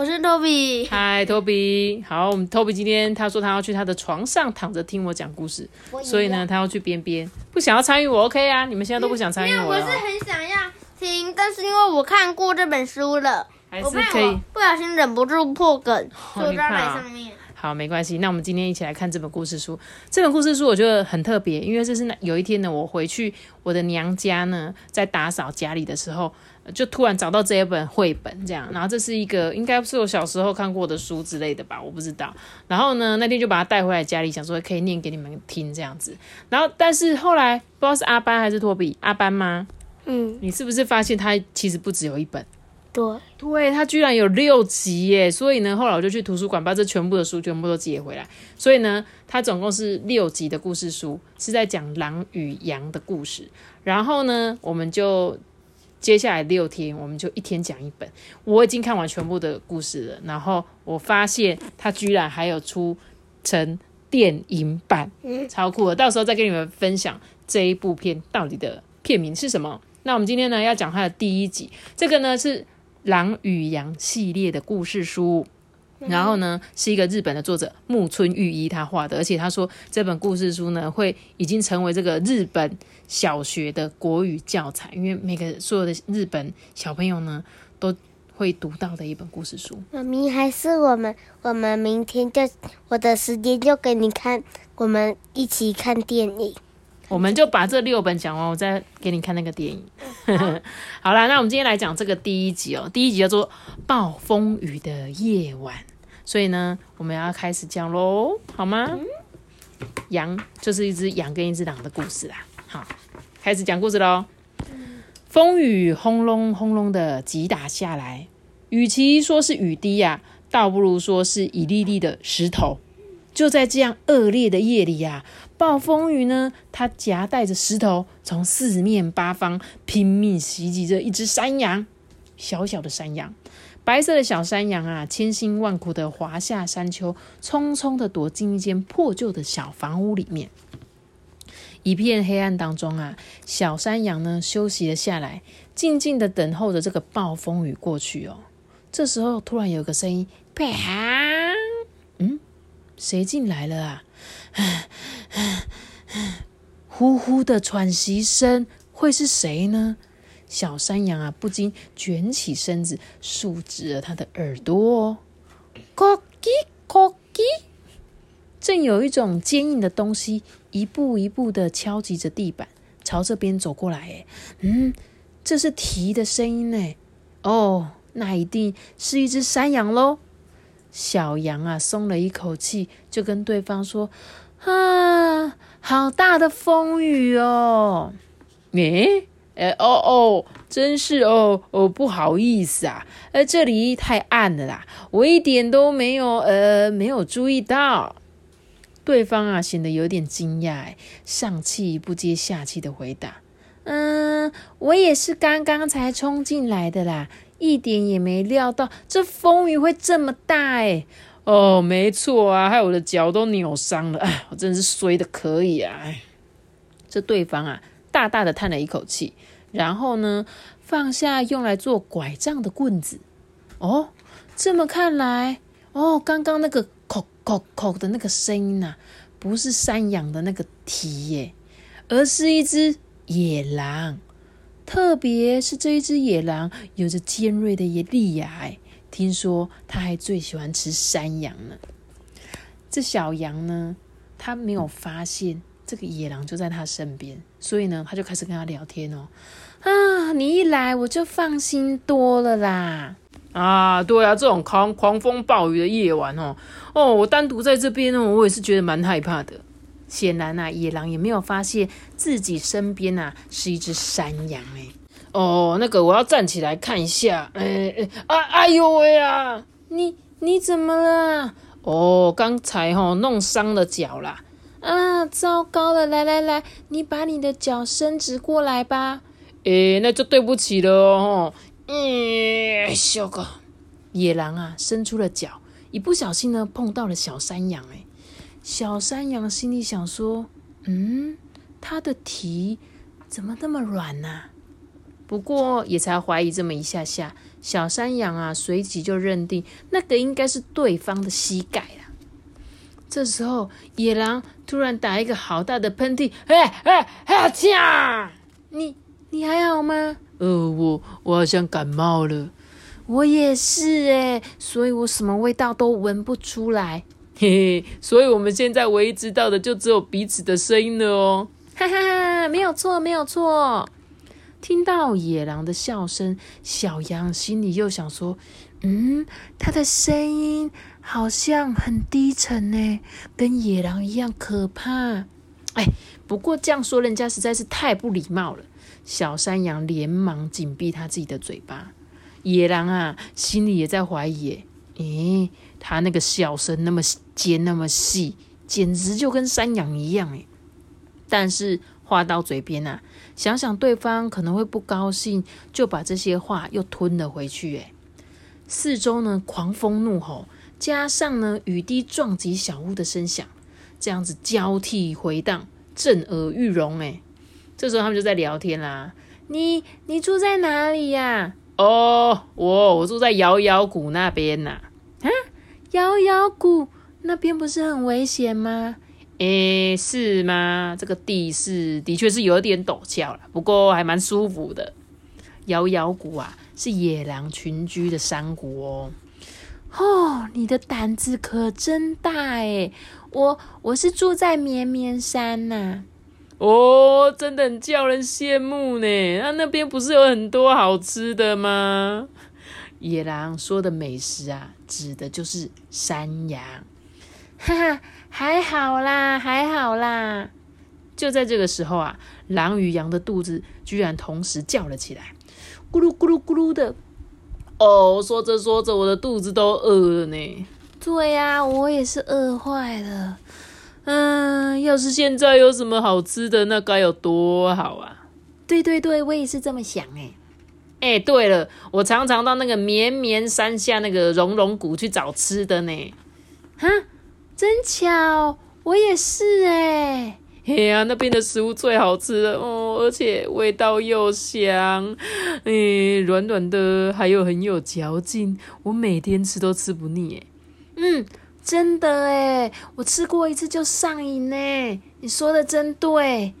我是托比，嗨，托比。好，我们托比今天他说他要去他的床上躺着听我讲故事，所以呢，他要去边边，不想要参与我 OK 啊？你们现在都不想参与我了哦，我是很想要听，但是因为我看过这本书了，还是可以。不小心忍不住破梗，就要你怕啊来上面。好，没关系。那我们今天一起来看这本故事书。这本故事书我觉得很特别，因为这是那有一天呢，我回去我的娘家呢，在打扫家里的时候，呃就突然找到这一本绘本，这样。然后这是一个应该是我小时候看过的书之类的吧，我不知道。然后呢，那天就把它带回来家里，想说可以念给你们听这样子。然后，但是后来不知道是阿班还是托比，阿班吗？嗯，你是不是发现它其实不只有一本？对，对，它居然有六集耶！所以呢，后来我就去图书馆把这全部的书全部都借回来。所以呢，它总共是六集的故事书，是在讲狼与羊的故事。然后呢，我们就接下来六天，我们就一天讲一本。我已经看完全部的故事了，然后我发现它居然还有出成电影版，超酷的！到时候再跟你们分享这一部片到底的片名是什么。那我们今天呢要讲它的第一集，这个呢是《狼与羊》系列的故事书。然后呢，是一个日本的作者木村裕一他画的，而且他说这本故事书呢会已经成为这个日本小学的国语教材，因为每个所有的日本小朋友呢都会读到的一本故事书。妈咪，还是我们，我们明天就我的时间就给你看，我们一起看电影。我们就把这六本讲完，我再给你看那个电影。好啦，那我们今天来讲这个第一集哦。第一集叫做《暴风雨的夜晚》，所以呢，我们要开始讲喽，好吗？羊就是一只羊跟一只狼的故事啦。好，开始讲故事喽。风雨轰隆轰隆的击打下来，与其说是雨滴呀、倒不如说是一粒粒的石头。就在这样恶劣的夜里呀、暴风雨呢，它夹带着石头，从四面八方拼命袭击着一只山羊。小小的山羊，白色的小山羊啊，千辛万苦的滑下山丘，匆匆的躲进一间破旧的小房屋里面。一片黑暗当中啊，小山羊呢休息了下来，静静的等候着这个暴风雨过去哦。这时候，突然有个声音，啪！谁进来了啊？呼呼的喘息声，会是谁呢？小山羊啊，不禁卷起身子，竖直了它的耳朵哦。咯叽咯叽，正有一种坚硬的东西一步一步的敲击着地板，朝这边走过来。哎，嗯，这是蹄的声音呢。哦，那一定是一只山羊喽。小羊啊，松了一口气，就跟对方说：“啊，好大的风雨哦！”诶，呃，哦哦，真是哦哦，不好意思啊，呃，这里太暗了啦，我一点都没有呃没有注意到。对方啊，显得有点惊讶，上气不接下气的回答：“嗯，我也是刚刚才冲进来的啦。”一点也没料到这风雨会这么大哎！哦，没错啊，害我的脚都扭伤了，哎，我真是衰的可以啊！哎，这对方啊，大大的叹了一口气，然后呢，放下用来做拐杖的棍子。哦，这么看来，哦，刚刚那个“口口口”的那个声音呐、啊，不是山羊的那个蹄耶，而是一只野狼。特别是这一只野狼有着尖锐的野利牙，听说它还最喜欢吃山羊呢。这小羊呢，它没有发现这个野狼就在它身边，所以呢，它就开始跟它聊天哦。啊，你一来我就放心多了啦。啊，对啊，这种狂狂风暴雨的夜晚哦，哦，我单独在这边哦，我也是觉得蛮害怕的。显然啊，野狼也没有发现自己身边啊是一只山羊哎。哦，那个我要站起来看一下。哎哎啊，哎呦喂啊！你你怎么了？哦，刚才哈弄伤了脚啦。啊，糟糕了！来来来，你把你的脚伸直过来吧。诶，那就对不起了哦。嗯，小狗，野狼啊，伸出了脚，一不小心呢，碰到了小山羊。诶，小山羊心里想说：嗯，它的蹄怎么那么软呢？不过也才怀疑这么一下下，小山羊啊，随即就认定那个应该是对方的膝盖了。这时候，野狼突然打一个好大的喷嚏，哎哎哎！呀！你你还好吗？呃，我我好像感冒了。我也是哎，所以我什么味道都闻不出来。嘿嘿，所以我们现在唯一知道的就只有彼此的声音了哦。哈哈哈，没有错，没有错。听到野狼的笑声，小羊心里又想说：嗯，它的声音。好像很低沉呢，跟野狼一样可怕。哎，不过这样说人家实在是太不礼貌了。小山羊连忙紧闭他自己的嘴巴。野狼啊，心里也在怀疑：诶，他那个笑声那么尖那么细，简直就跟山羊一样诶。但是话到嘴边啊，想想对方可能会不高兴，就把这些话又吞了回去。诶，四周呢，狂风怒吼。加上呢，雨滴撞击小屋的声响，这样子交替回荡，震耳欲聋。哎，这时候他们就在聊天啦。你你住在哪里呀？哦，我我住在摇摇谷那边呐。摇摇谷那边不是很危险吗？诶，是吗？这个地势的确是有点陡峭了，不过还蛮舒服的。摇摇谷啊，是野狼群居的山谷哦。哦，你的胆子可真大诶我我是住在绵绵山呐。哦，真的很叫人羡慕呢。那那边不是有很多好吃的吗？野狼说的美食啊，指的就是山羊。哈哈，还好啦，还好啦。就在这个时候啊，狼与羊的肚子居然同时叫了起来，咕噜咕噜咕噜的。哦，说着说着，我的肚子都饿了呢。对呀，我也是饿坏了。嗯，要是现在有什么好吃的，那该有多好啊！对对对，我也是这么想哎。哎，对了，我常常到那个绵绵山下那个熔融谷去找吃的呢。哈，真巧，我也是哎。嘿呀，那边的食物最好吃了哦，而且味道又香，诶，软软的，还有很有嚼劲，我每天吃都吃不腻诶。嗯，真的哎，我吃过一次就上瘾呢。你说的真对，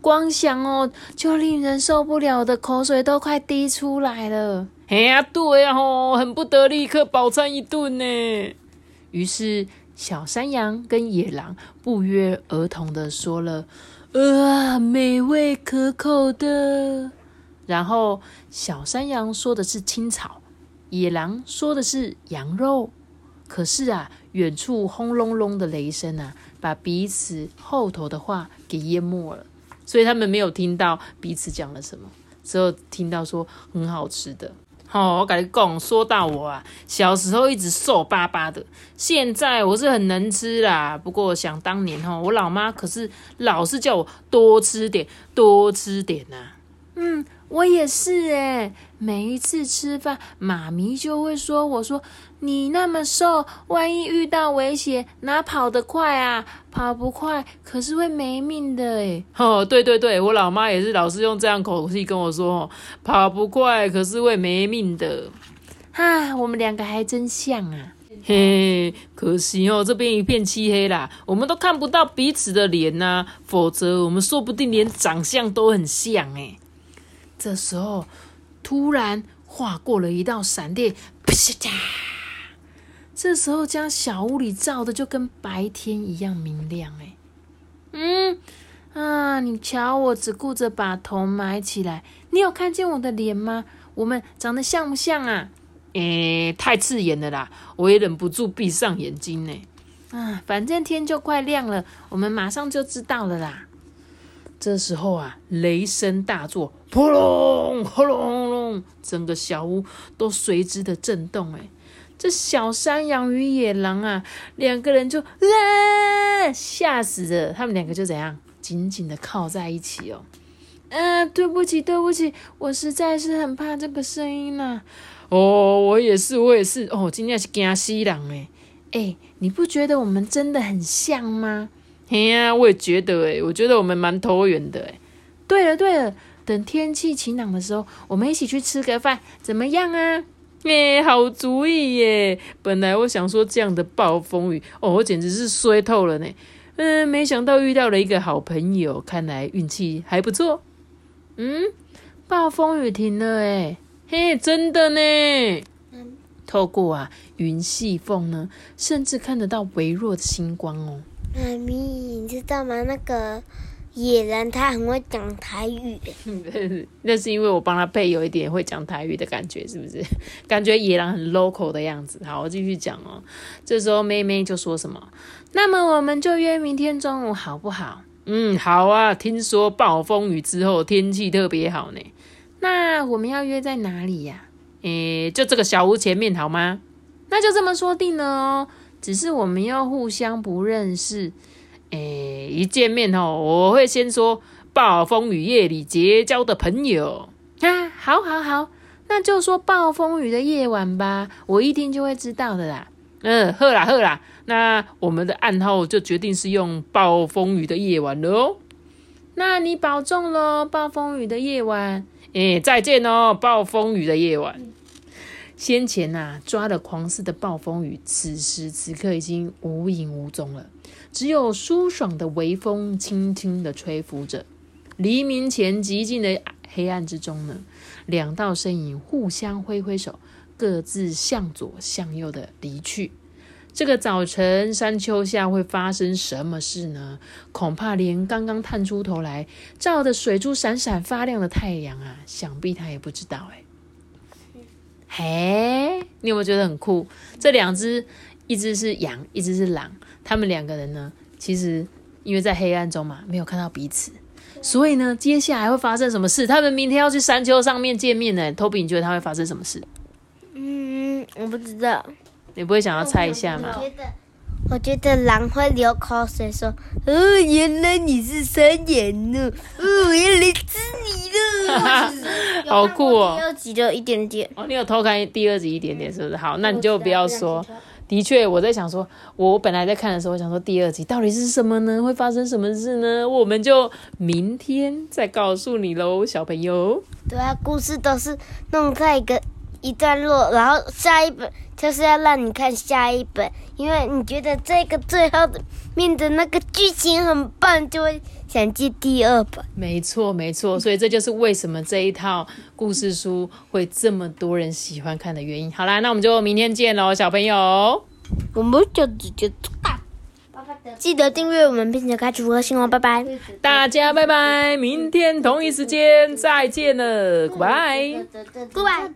光想哦就令人受不了的口水都快滴出来了。哎呀，对呀吼，恨不得立刻饱餐一顿呢。于是。小山羊跟野狼不约而同的说了：“啊，美味可口的。”然后小山羊说的是青草，野狼说的是羊肉。可是啊，远处轰隆隆的雷声啊，把彼此后头的话给淹没了，所以他们没有听到彼此讲了什么，只有听到说很好吃的。好，我跟你讲，说到我啊，小时候一直瘦巴巴的，现在我是很能吃啦。不过想当年哈，我老妈可是老是叫我多吃点，多吃点呐。嗯。我也是诶，每一次吃饭，妈咪就会说：“我说你那么瘦，万一遇到危险，哪跑得快啊？跑不快，可是会没命的诶。哦，对对对，我老妈也是老是用这样口气跟我说：“跑不快，可是会没命的。”哈，我们两个还真像啊！嘿，可惜哦，这边一片漆黑啦，我们都看不到彼此的脸呐，否则我们说不定连长相都很像诶。这时候，突然划过了一道闪电，啪嚓！这时候将小屋里照的就跟白天一样明亮。哎，嗯啊，你瞧我只顾着把头埋起来，你有看见我的脸吗？我们长得像不像啊？诶，太刺眼了啦！我也忍不住闭上眼睛呢。啊，反正天就快亮了，我们马上就知道了啦。这时候啊，雷声大作，轰隆轰隆轰隆，整个小屋都随之的震动。哎，这小山羊与野狼啊，两个人就啊吓死了，他们两个就怎样紧紧的靠在一起哦。嗯，对不起，对不起，我实在是很怕这个声音呐。哦，我也是，我也是。哦，今天是惊死人诶。哎，你不觉得我们真的很像吗？嘿呀，我也觉得诶，我觉得我们蛮投缘的诶。对了对了，等天气晴朗的时候，我们一起去吃个饭，怎么样啊？哎，好主意耶！本来我想说这样的暴风雨，哦，我简直是衰透了呢。嗯，没想到遇到了一个好朋友，看来运气还不错。嗯，暴风雨停了哎，嘿，真的呢。透过啊云细缝呢，甚至看得到微弱的星光哦。妈咪，你知道吗？那个野人他很会讲台语。那是因为我帮他配有一点会讲台语的感觉，是不是？感觉野狼很 local 的样子。好，我继续讲哦。这时候妹妹就说什么？那么我们就约明天中午好不好？嗯，好啊！听说暴风雨之后天气特别好呢。那我们要约在哪里呀？诶，就这个小屋前面好吗？那就这么说定了哦。只是我们要互相不认识。诶，一见面哦，我会先说暴风雨夜里结交的朋友啊。好，好，好，那就说暴风雨的夜晚吧。我一听就会知道的啦。嗯，喝啦喝啦，那我们的暗号就决定是用暴风雨的夜晚了哦。那你保重喽，暴风雨的夜晚。哎，再见哦，暴风雨的夜晚。先前呐抓了狂似的暴风雨，此时此刻已经无影无踪了，只有舒爽的微风轻轻的吹拂着。黎明前寂静的黑暗之中呢，两道身影互相挥挥手。各自向左向右的离去。这个早晨山丘下会发生什么事呢？恐怕连刚刚探出头来照着水珠闪闪发亮的太阳啊，想必他也不知道。哎，嘿，你有没有觉得很酷？这两只，一只是羊，一只是狼，他们两个人呢，其实因为在黑暗中嘛，没有看到彼此，所以呢，接下来会发生什么事？他们明天要去山丘上面见面呢。托比，你觉得他会发生什么事？嗯我不知道，你不会想要猜一下吗？我觉得，我觉得狼会流口水说：“哦，原来你是山羊呢，哦，原来吃你了。”好酷哦！第二集就一点点哦，你有偷看第二集一点点，是不是？好，那你就不要说。的确，我在想说，我本来在看的时候，我想说第二集到底是什么呢？会发生什么事呢？我们就明天再告诉你喽，小朋友。对啊，故事都是弄在一个。一段落，然后下一本就是要让你看下一本，因为你觉得这个最后的面的那个剧情很棒，就会想接第二本。没错，没错，所以这就是为什么这一套故事书会这么多人喜欢看的原因。好啦，那我们就明天见喽，小朋友。我们就直接打。记得订阅我们，并且开启五颗星哦，拜拜！大家拜拜，明天同一时间再见了，Goodbye，Goodbye。